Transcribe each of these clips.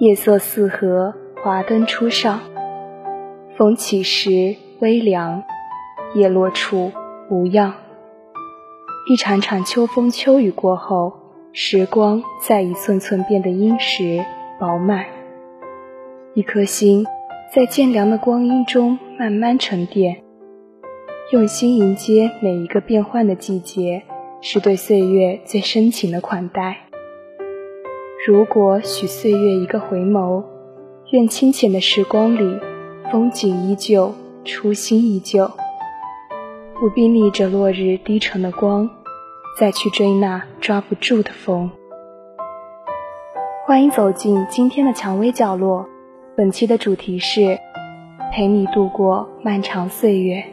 夜色四合，华灯初上。风起时微凉，叶落处无恙。一场场秋风秋雨过后，时光在一寸寸变得殷实饱满。一颗心在渐凉的光阴中慢慢沉淀。用心迎接每一个变换的季节，是对岁月最深情的款待。如果许岁月一个回眸，愿清浅的时光里，风景依旧，初心依旧。不必逆着落日低沉的光，再去追那抓不住的风。欢迎走进今天的蔷薇角落，本期的主题是陪你度过漫长岁月。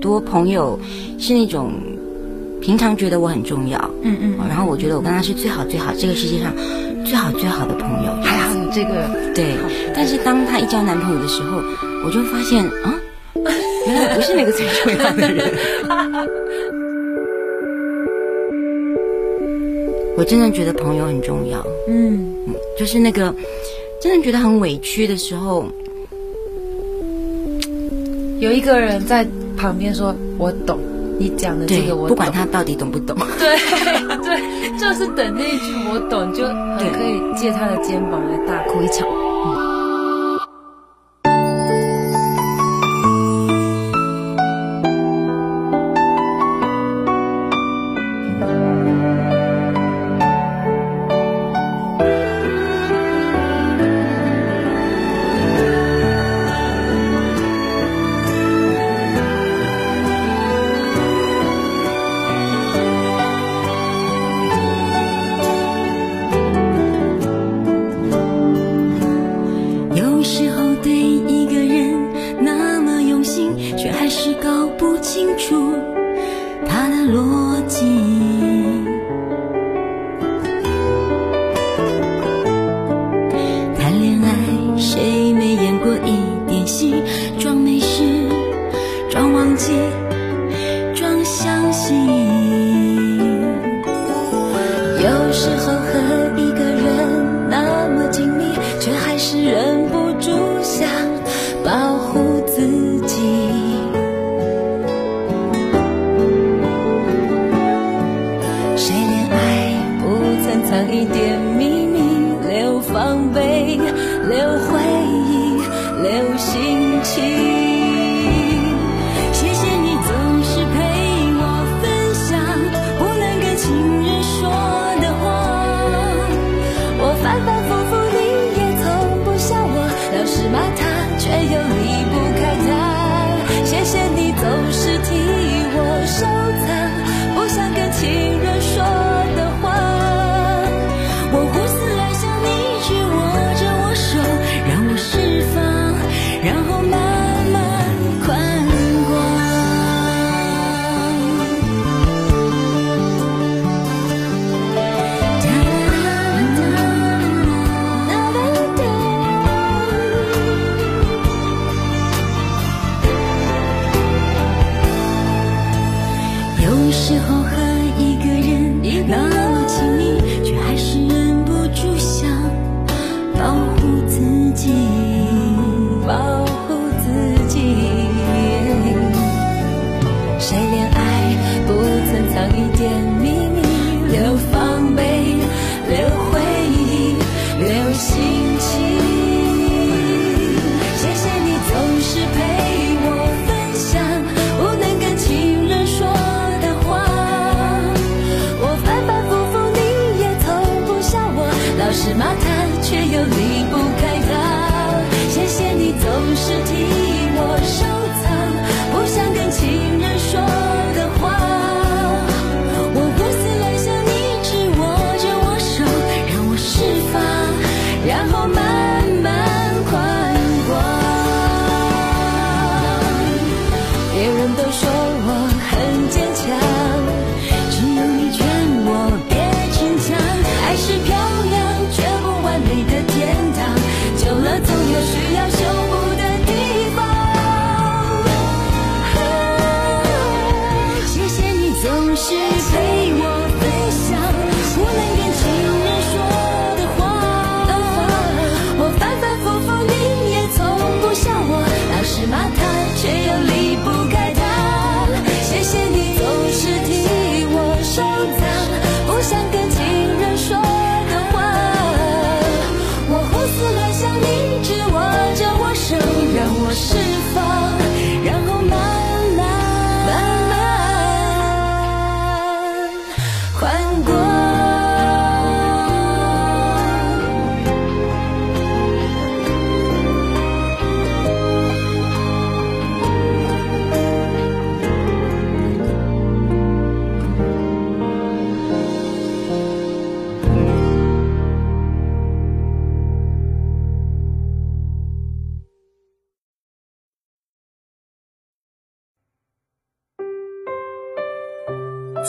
多朋友是那种平常觉得我很重要，嗯嗯，然后我觉得我跟他是最好最好这个世界上最好最好的朋友，还好这个对。但是当他一交男朋友的时候，我就发现啊，原来我不是那个最重要的人。我真的觉得朋友很重要，嗯，就是那个真的觉得很委屈的时候，有一个人在。旁边说：“我懂你讲的这个，我不管他到底懂不懂。对对，就是等那一句“我懂”，就很可以借他的肩膀来大哭一场。”记。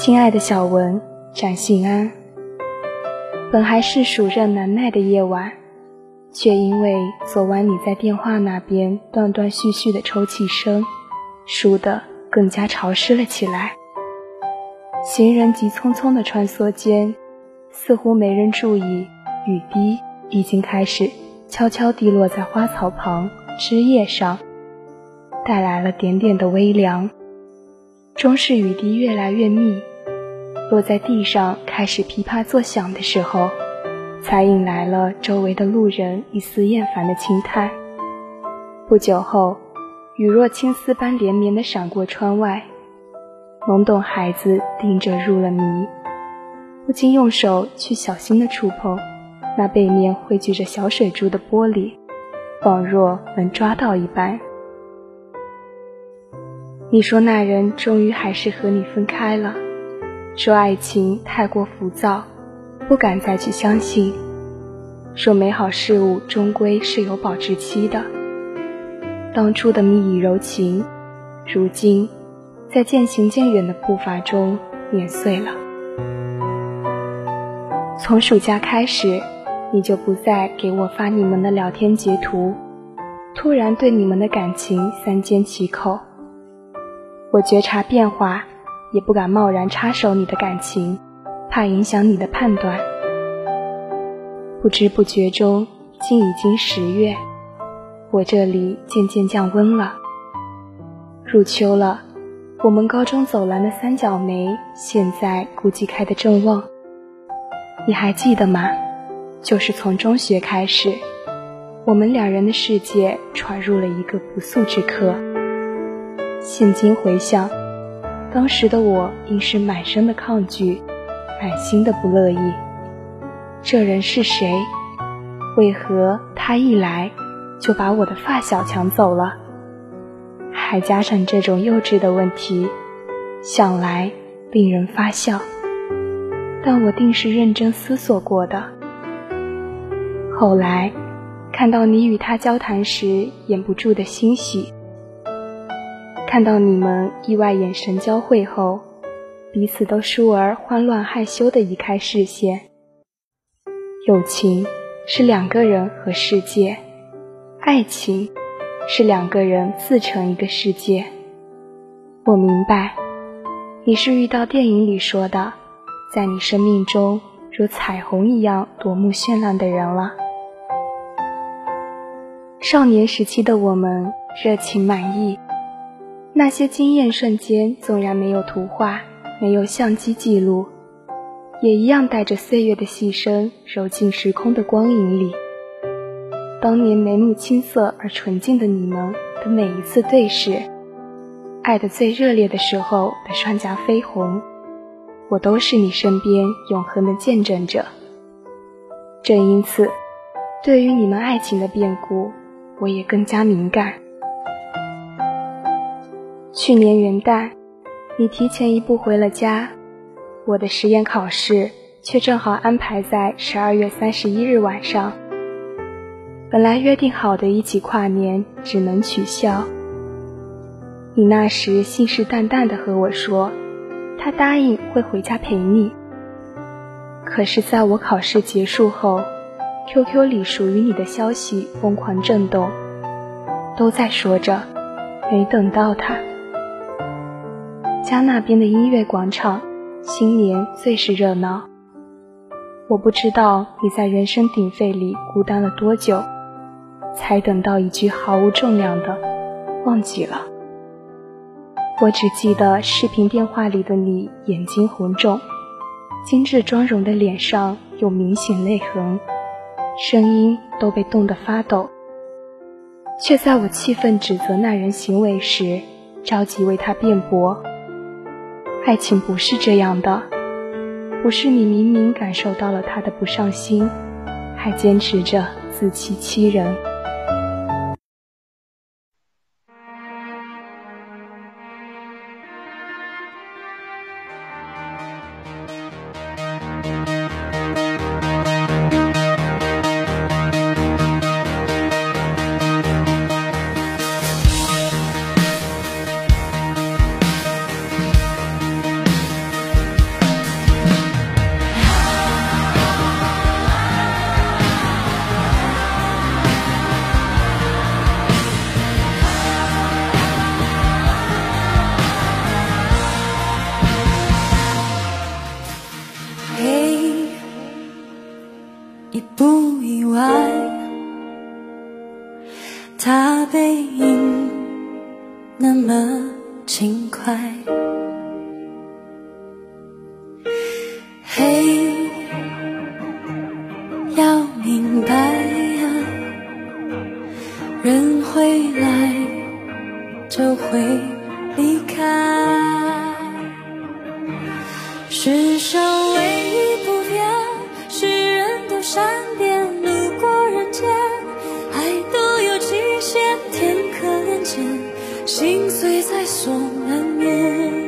亲爱的小文，展信安。本还是暑热难耐的夜晚，却因为昨晚你在电话那边断断续续的抽泣声，输得更加潮湿了起来。行人急匆匆的穿梭间，似乎没人注意，雨滴已经开始悄悄滴落在花草旁、枝叶上，带来了点点的微凉。终是雨滴越来越密。落在地上开始噼啪作响的时候，才引来了周围的路人一丝厌烦的轻叹。不久后，雨若青丝般连绵的闪过窗外，懵懂孩子盯着入了迷，不禁用手去小心的触碰那背面汇聚着小水珠的玻璃，仿若能抓到一般。你说那人终于还是和你分开了。说爱情太过浮躁，不敢再去相信。说美好事物终归是有保质期的。当初的蜜意柔情，如今在渐行渐远的步伐中碾碎了。从暑假开始，你就不再给我发你们的聊天截图，突然对你们的感情三缄其口。我觉察变化。也不敢贸然插手你的感情，怕影响你的判断。不知不觉中，竟已经十月，我这里渐渐降温了。入秋了，我们高中走廊的三角梅现在估计开得正旺。你还记得吗？就是从中学开始，我们两人的世界传入了一个不速之客。现今回想。当时的我应是满身的抗拒，满心的不乐意。这人是谁？为何他一来就把我的发小抢走了？还加上这种幼稚的问题，想来令人发笑。但我定是认真思索过的。后来看到你与他交谈时掩不住的欣喜。看到你们意外眼神交汇后，彼此都倏而慌乱害羞地移开视线。友情是两个人和世界，爱情是两个人自成一个世界。我明白，你是遇到电影里说的，在你生命中如彩虹一样夺目绚烂的人了。少年时期的我们热情满溢。那些惊艳瞬间，纵然没有图画，没有相机记录，也一样带着岁月的细声，揉进时空的光影里。当年眉目青涩而纯净的你们的每一次对视，爱的最热烈的时候的双颊绯红，我都是你身边永恒的见证者。正因此，对于你们爱情的变故，我也更加敏感。去年元旦，你提前一步回了家，我的实验考试却正好安排在十二月三十一日晚上。本来约定好的一起跨年只能取消。你那时信誓旦旦地和我说，他答应会回家陪你。可是，在我考试结束后，QQ 里属于你的消息疯狂震动，都在说着没等到他。家那边的音乐广场新年最是热闹。我不知道你在人声鼎沸里孤单了多久，才等到一句毫无重量的“忘记了”。我只记得视频电话里的你眼睛红肿，精致妆容的脸上有明显泪痕，声音都被冻得发抖。却在我气愤指责那人行为时，着急为他辩驳。爱情不是这样的，不是你明明感受到了他的不上心，还坚持着自欺欺人。一步意外，他背影那么轻快。嘿，要明白啊，人回来就会。心碎在所难免。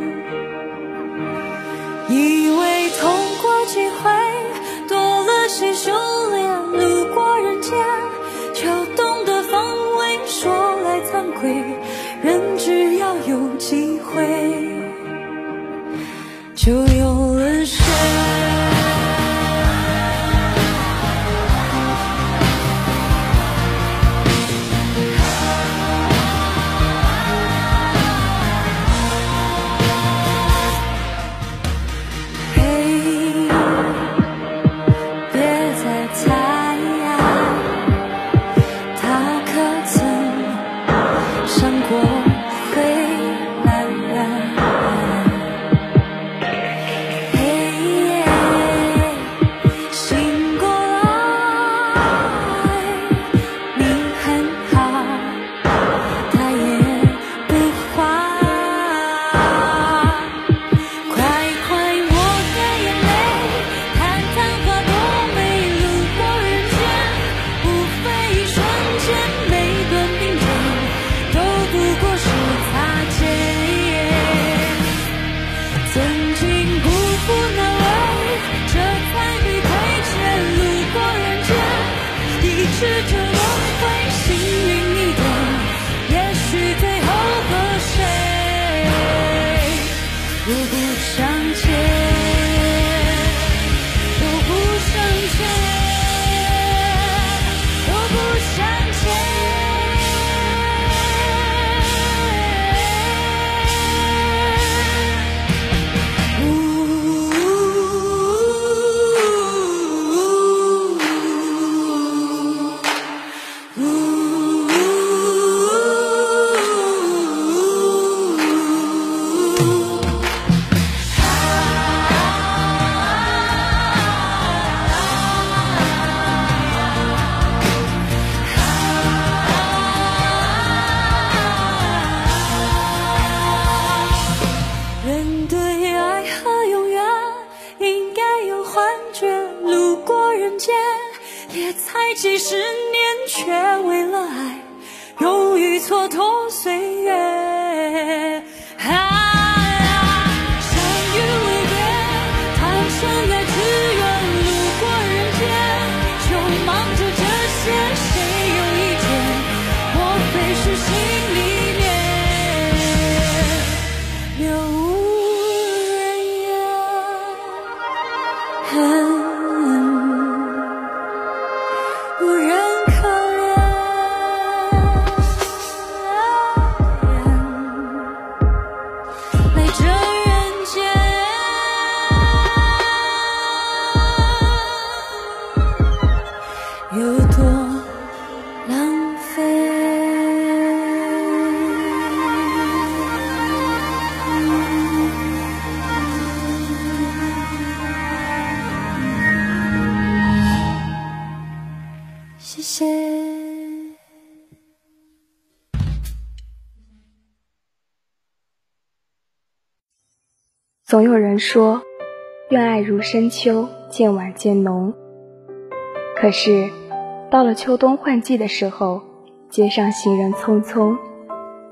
总有人说，愿爱如深秋，渐晚渐浓。可是，到了秋冬换季的时候，街上行人匆匆，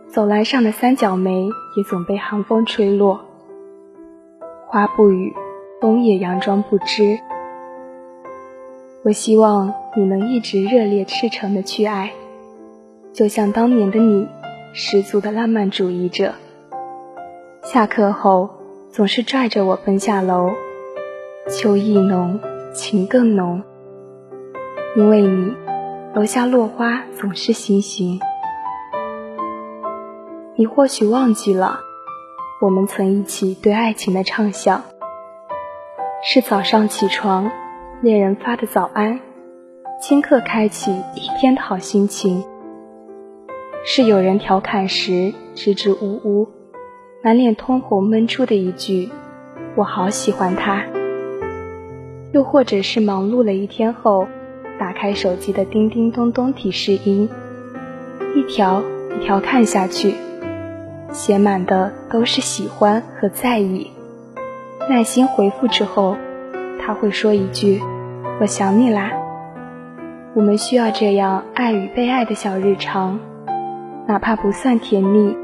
走廊上的三角梅也总被寒风吹落。花不语，风也佯装不知。我希望你能一直热烈赤诚的去爱，就像当年的你，十足的浪漫主义者。下课后总是拽着我奔下楼，秋意浓，情更浓。因为你，楼下落花总是心形。你或许忘记了，我们曾一起对爱情的畅想，是早上起床，恋人发的早安，顷刻开启一天的好心情；是有人调侃时支支吾吾，满脸通红闷出的一句“我好喜欢他”；又或者是忙碌了一天后。打开手机的叮叮咚咚提示音，一条一条看下去，写满的都是喜欢和在意。耐心回复之后，他会说一句：“我想你啦。”我们需要这样爱与被爱的小日常，哪怕不算甜蜜，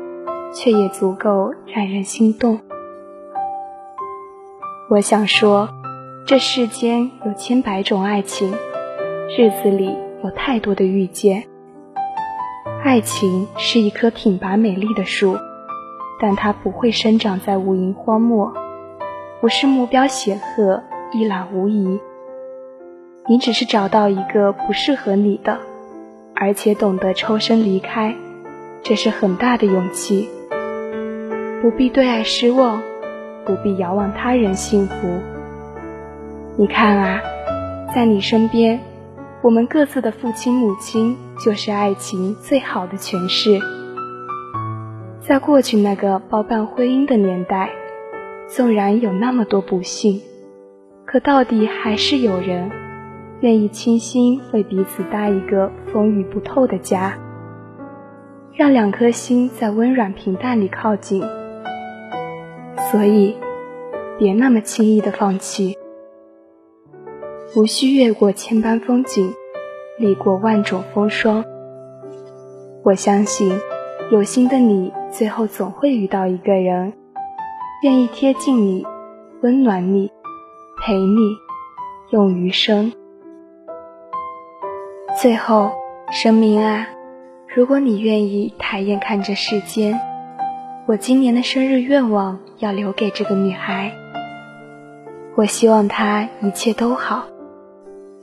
却也足够让人心动。我想说，这世间有千百种爱情。日子里有太多的遇见，爱情是一棵挺拔美丽的树，但它不会生长在无垠荒漠，不是目标显赫一览无遗。你只是找到一个不适合你的，而且懂得抽身离开，这是很大的勇气。不必对爱失望，不必遥望他人幸福。你看啊，在你身边。我们各自的父亲母亲，就是爱情最好的诠释。在过去那个包办婚姻的年代，纵然有那么多不幸，可到底还是有人愿意倾心为彼此搭一个风雨不透的家，让两颗心在温软平淡里靠近。所以，别那么轻易的放弃。无需越过千般风景，历过万种风霜。我相信，有心的你，最后总会遇到一个人，愿意贴近你，温暖你，陪你，用余生。最后，生命啊，如果你愿意抬眼看这世间，我今年的生日愿望要留给这个女孩。我希望她一切都好。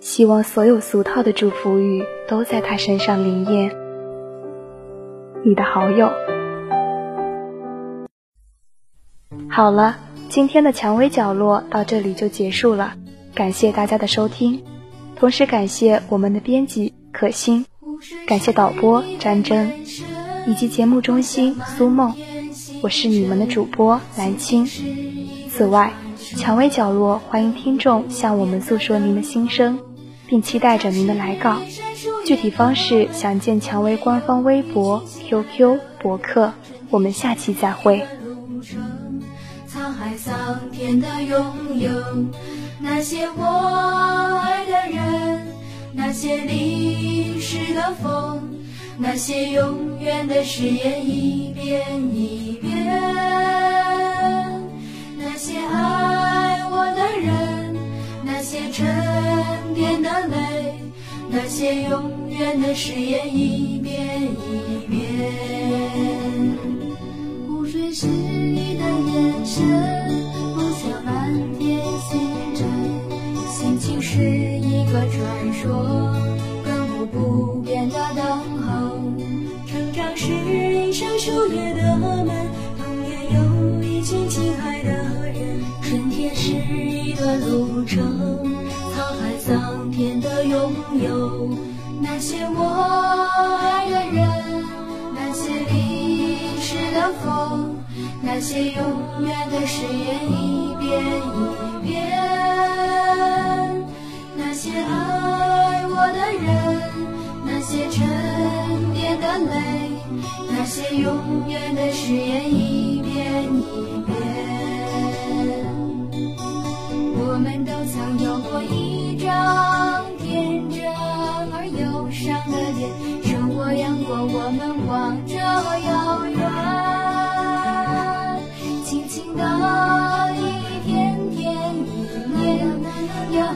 希望所有俗套的祝福语都在她身上灵验。你的好友。好了，今天的蔷薇角落到这里就结束了，感谢大家的收听，同时感谢我们的编辑可心，感谢导播詹真，以及节目中心苏梦，我是你们的主播蓝青。此外，蔷薇角落欢迎听众向我们诉说您的心声。并期待着您的来稿，具体方式详见蔷薇官方微博、QQ、博客。我们下期再会。那些我爱的人，那些淋湿的风，那些永远的誓言一遍一遍，那些爱我的人，那些沉。淀的泪，那些永远的誓言一遍一遍。湖水是你的眼神，梦想满天星辰，心情是一个传说，亘古不变的等候。一扇狩猎的门，童年有一群亲爱的人，春天是一段路程。沧海桑田的拥有，那些我爱的人，那些淋湿的风，那些永远的誓言一遍一遍，那些爱我的人，那些沉淀的泪，那些永远的誓言一遍一遍。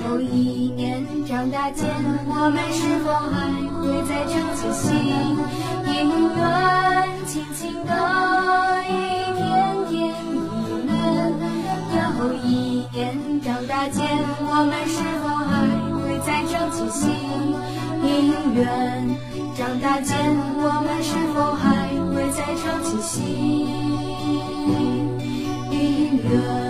又一年长大间，我们是否还会再唱起心音乐？轻轻的一天天一年又一年。长大间，我们是否还会再唱起心音乐？长大间，我们是否还会再唱起心音乐？